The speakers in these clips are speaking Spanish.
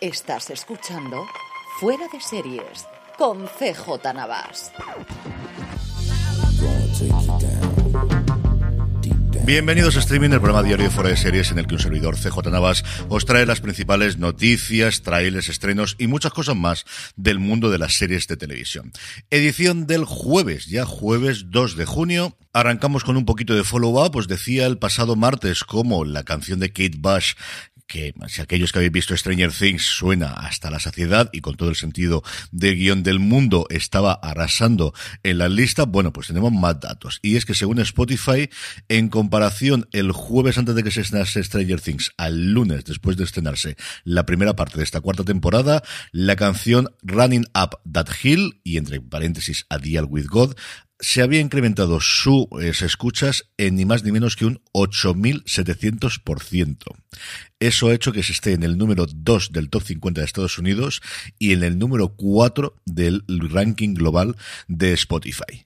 Estás escuchando Fuera de Series con CJ Navas. Bienvenidos a Streaming, el programa diario Fuera de Series en el que un servidor CJ Navas os trae las principales noticias, trailers, estrenos y muchas cosas más del mundo de las series de televisión. Edición del jueves, ya jueves 2 de junio. Arrancamos con un poquito de follow-up. Os decía el pasado martes como la canción de Kate Bush que si aquellos que habéis visto Stranger Things suena hasta la saciedad y con todo el sentido de guion del mundo estaba arrasando en la lista, bueno, pues tenemos más datos. Y es que según Spotify, en comparación el jueves antes de que se estrenase Stranger Things al lunes después de estrenarse la primera parte de esta cuarta temporada, la canción Running Up That Hill y entre paréntesis A Deal With God se había incrementado sus escuchas en ni más ni menos que un 8.700%. Eso ha hecho que se esté en el número 2 del top 50 de Estados Unidos y en el número 4 del ranking global de Spotify.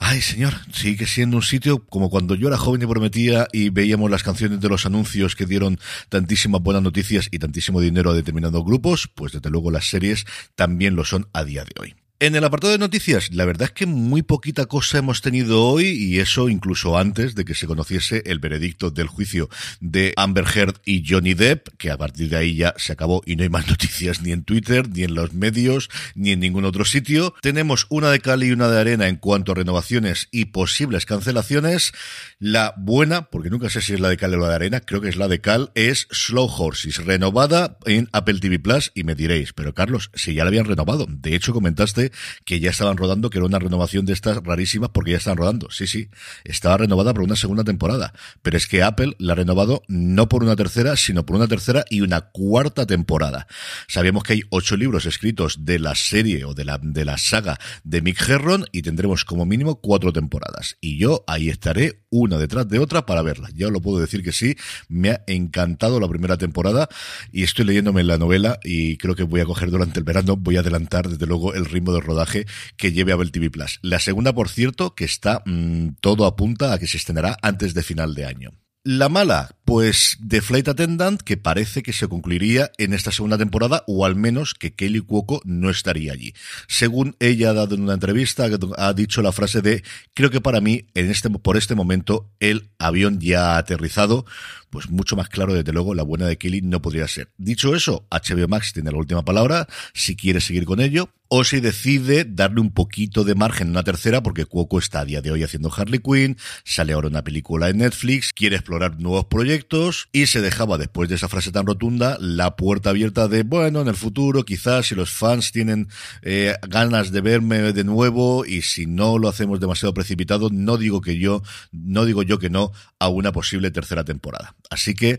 Ay, señor, sigue siendo un sitio como cuando yo era joven y prometía y veíamos las canciones de los anuncios que dieron tantísimas buenas noticias y tantísimo dinero a determinados grupos, pues desde luego las series también lo son a día de hoy. En el apartado de noticias, la verdad es que muy poquita cosa hemos tenido hoy y eso incluso antes de que se conociese el veredicto del juicio de Amber Heard y Johnny Depp, que a partir de ahí ya se acabó y no hay más noticias ni en Twitter, ni en los medios, ni en ningún otro sitio. Tenemos una de cal y una de arena en cuanto a renovaciones y posibles cancelaciones. La buena, porque nunca sé si es la de cal o la de arena, creo que es la de cal, es Slow Horses, renovada en Apple TV Plus y me diréis, pero Carlos, si ya la habían renovado. De hecho, comentaste que ya estaban rodando, que era una renovación de estas rarísimas porque ya están rodando. Sí, sí, estaba renovada por una segunda temporada. Pero es que Apple la ha renovado no por una tercera, sino por una tercera y una cuarta temporada. Sabíamos que hay ocho libros escritos de la serie o de la, de la saga de Mick Herron y tendremos como mínimo cuatro temporadas. Y yo ahí estaré una detrás de otra para verla. Ya lo puedo decir que sí, me ha encantado la primera temporada y estoy leyéndome la novela y creo que voy a coger durante el verano, voy a adelantar desde luego el ritmo de rodaje que lleve a Apple TV Plus. La segunda, por cierto, que está mm, todo apunta a que se estrenará antes de final de año. La mala, pues The Flight Attendant, que parece que se concluiría en esta segunda temporada, o al menos que Kelly Cuoco no estaría allí. Según ella ha dado en una entrevista, ha dicho la frase de, creo que para mí, en este, por este momento, el avión ya ha aterrizado, pues mucho más claro, desde luego, la buena de Kelly no podría ser. Dicho eso, HBO Max tiene la última palabra, si quiere seguir con ello, o si decide darle un poquito de margen a una tercera, porque Cuoco está a día de hoy haciendo Harley Quinn, sale ahora una película en Netflix, quiere explorar nuevos proyectos, y se dejaba, después de esa frase tan rotunda, la puerta abierta de, bueno, en el futuro, quizás si los fans tienen eh, ganas de verme de nuevo, y si no lo hacemos demasiado precipitado, no digo que yo, no digo yo que no a una posible tercera temporada. Así que,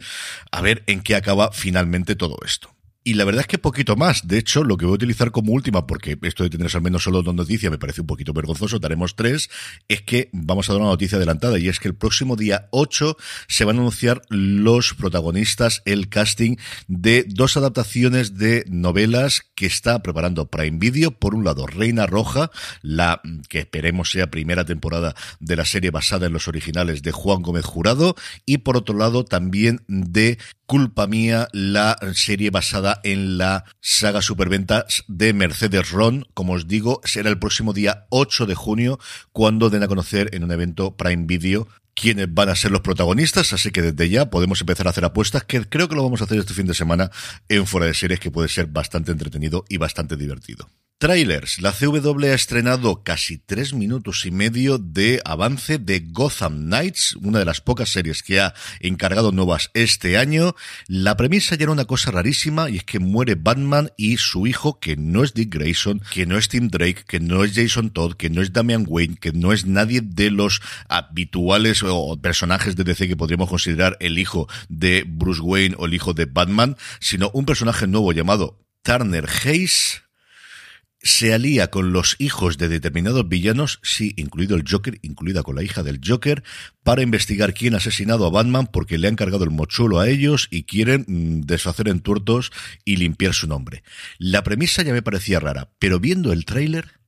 a ver en qué acaba finalmente todo esto. Y la verdad es que poquito más. De hecho, lo que voy a utilizar como última, porque esto de tener al menos solo dos noticias me parece un poquito vergonzoso, daremos tres, es que vamos a dar una noticia adelantada y es que el próximo día 8 se van a anunciar los protagonistas, el casting de dos adaptaciones de novelas que está preparando Prime Video. Por un lado, Reina Roja, la que esperemos sea primera temporada de la serie basada en los originales de Juan Gómez Jurado y por otro lado también de Culpa Mía, la serie basada en la saga superventas de Mercedes Ron. Como os digo, será el próximo día 8 de junio cuando den a conocer en un evento Prime Video quiénes van a ser los protagonistas, así que desde ya podemos empezar a hacer apuestas, que creo que lo vamos a hacer este fin de semana en Fuera de Series, que puede ser bastante entretenido y bastante divertido. Trailers. La CW ha estrenado casi tres minutos y medio de avance de Gotham Knights, una de las pocas series que ha encargado nuevas este año. La premisa ya era una cosa rarísima y es que muere Batman y su hijo, que no es Dick Grayson, que no es Tim Drake, que no es Jason Todd, que no es Damian Wayne, que no es nadie de los habituales o personajes de DC que podríamos considerar el hijo de Bruce Wayne o el hijo de Batman, sino un personaje nuevo llamado Turner Hayes se alía con los hijos de determinados villanos, sí, incluido el Joker, incluida con la hija del Joker, para investigar quién ha asesinado a Batman porque le han cargado el mochuelo a ellos y quieren mm, deshacer en tuertos y limpiar su nombre. La premisa ya me parecía rara, pero viendo el tráiler...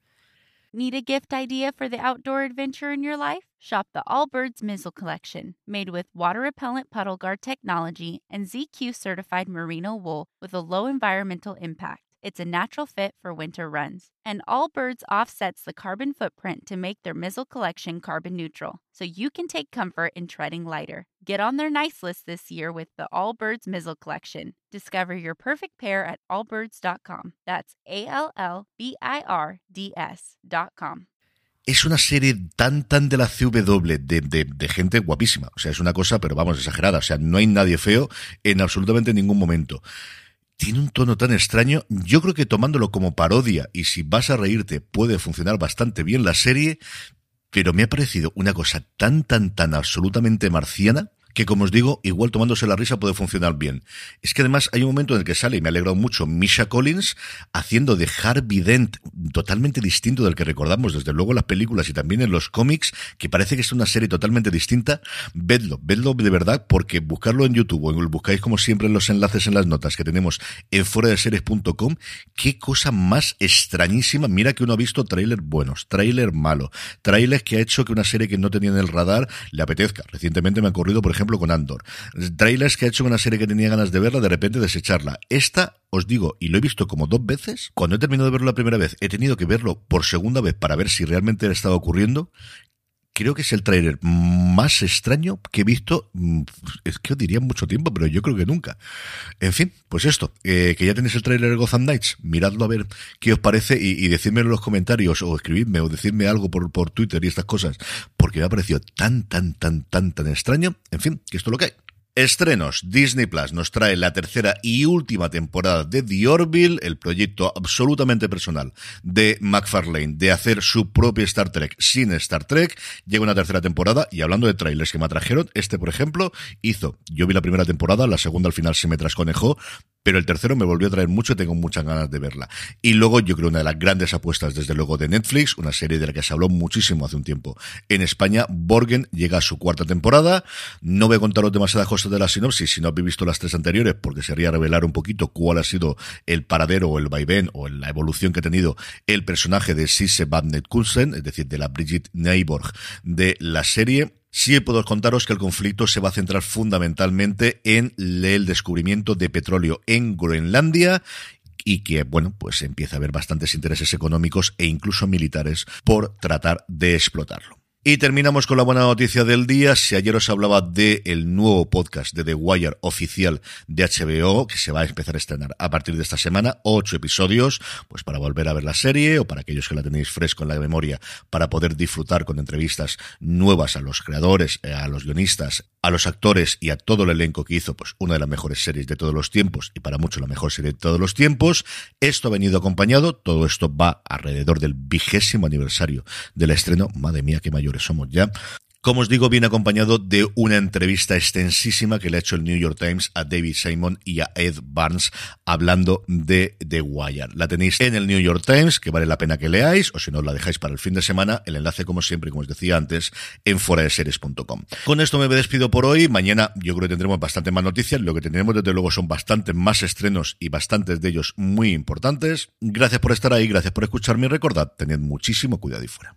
Need a gift idea for the outdoor adventure in your life? Shop the Allbirds Mizzle Collection, made with water repellent puddle guard technology and ZQ certified merino wool with a low environmental impact. It's a natural fit for winter runs. And Allbirds offsets the carbon footprint to make their Mizzle collection carbon neutral, so you can take comfort in treading lighter. Get on their nice list this year with the Allbirds Mizzle collection. Discover your perfect pair at allbirds.com. That's A L L B I R D S.com. es una serie tan, tan de la CW, de, de, de, gente guapísima. O sea, es una cosa, pero vamos, exagerada. O sea, no hay nadie feo en absolutamente ningún momento. Tiene un tono tan extraño. Yo creo que tomándolo como parodia y si vas a reírte puede funcionar bastante bien la serie, pero me ha parecido una cosa tan, tan, tan absolutamente marciana que como os digo, igual tomándose la risa puede funcionar bien. Es que además hay un momento en el que sale, y me ha alegrado mucho, Misha Collins haciendo de Harvey Dent totalmente distinto del que recordamos desde luego en las películas y también en los cómics, que parece que es una serie totalmente distinta. Vedlo, vedlo de verdad, porque buscarlo en YouTube o buscáis como siempre en los enlaces en las notas que tenemos en series.com qué cosa más extrañísima. Mira que uno ha visto trailers buenos, trailer malo, trailers que ha hecho que una serie que no tenía en el radar le apetezca. Recientemente me ha corrido, por ejemplo, ejemplo, con Andor. Trailers que ha hecho una serie que tenía ganas de verla, de repente desecharla. Esta, os digo, y lo he visto como dos veces, cuando he terminado de verlo la primera vez, he tenido que verlo por segunda vez para ver si realmente le estaba ocurriendo creo que es el trailer más extraño que he visto, mm, es que os diría mucho tiempo, pero yo creo que nunca. En fin, pues esto, eh, que ya tenéis el trailer de Gotham Knights, miradlo a ver qué os parece y, decídmelo en los comentarios o escribidme o decirme algo por, por Twitter y estas cosas, porque me ha parecido tan, tan, tan, tan, tan extraño. En fin, que esto es lo que hay. Estrenos. Disney Plus nos trae la tercera y última temporada de The Orville, el proyecto absolutamente personal de McFarlane de hacer su propia Star Trek sin Star Trek. Llega una tercera temporada y hablando de trailers que me atrajeron, este por ejemplo hizo, yo vi la primera temporada, la segunda al final se me trasconejó, pero el tercero me volvió a traer mucho y tengo muchas ganas de verla. Y luego yo creo una de las grandes apuestas desde luego de Netflix, una serie de la que se habló muchísimo hace un tiempo. En España, Borgen llega a su cuarta temporada. No voy a contaros demasiadas cosas de la sinopsis si no habéis visto las tres anteriores, porque sería revelar un poquito cuál ha sido el paradero o el vaivén o la evolución que ha tenido el personaje de Sisse Badnet Coulson, es decir, de la Brigitte Neiborg de la serie Sí puedo contaros que el conflicto se va a centrar fundamentalmente en el descubrimiento de petróleo en Groenlandia y que, bueno, pues empieza a haber bastantes intereses económicos e incluso militares por tratar de explotarlo. Y terminamos con la buena noticia del día. Si ayer os hablaba de el nuevo podcast de The Wire oficial de HBO, que se va a empezar a estrenar a partir de esta semana, ocho episodios, pues para volver a ver la serie o para aquellos que la tenéis fresco en la memoria, para poder disfrutar con entrevistas nuevas a los creadores, eh, a los guionistas, a los actores y a todo el elenco que hizo, pues una de las mejores series de todos los tiempos y para muchos la mejor serie de todos los tiempos. Esto ha venido acompañado, todo esto va alrededor del vigésimo aniversario del estreno. Madre mía, qué mayor somos ya. Como os digo, viene acompañado de una entrevista extensísima que le ha hecho el New York Times a David Simon y a Ed Barnes hablando de The Wire. La tenéis en el New York Times, que vale la pena que leáis, o si no, la dejáis para el fin de semana. El enlace, como siempre, como os decía antes, en foradeseries.com. Con esto me despido por hoy. Mañana yo creo que tendremos bastante más noticias. Lo que tendremos, desde luego, son bastantes más estrenos y bastantes de ellos muy importantes. Gracias por estar ahí, gracias por escucharme y recordad, tened muchísimo cuidado y fuera.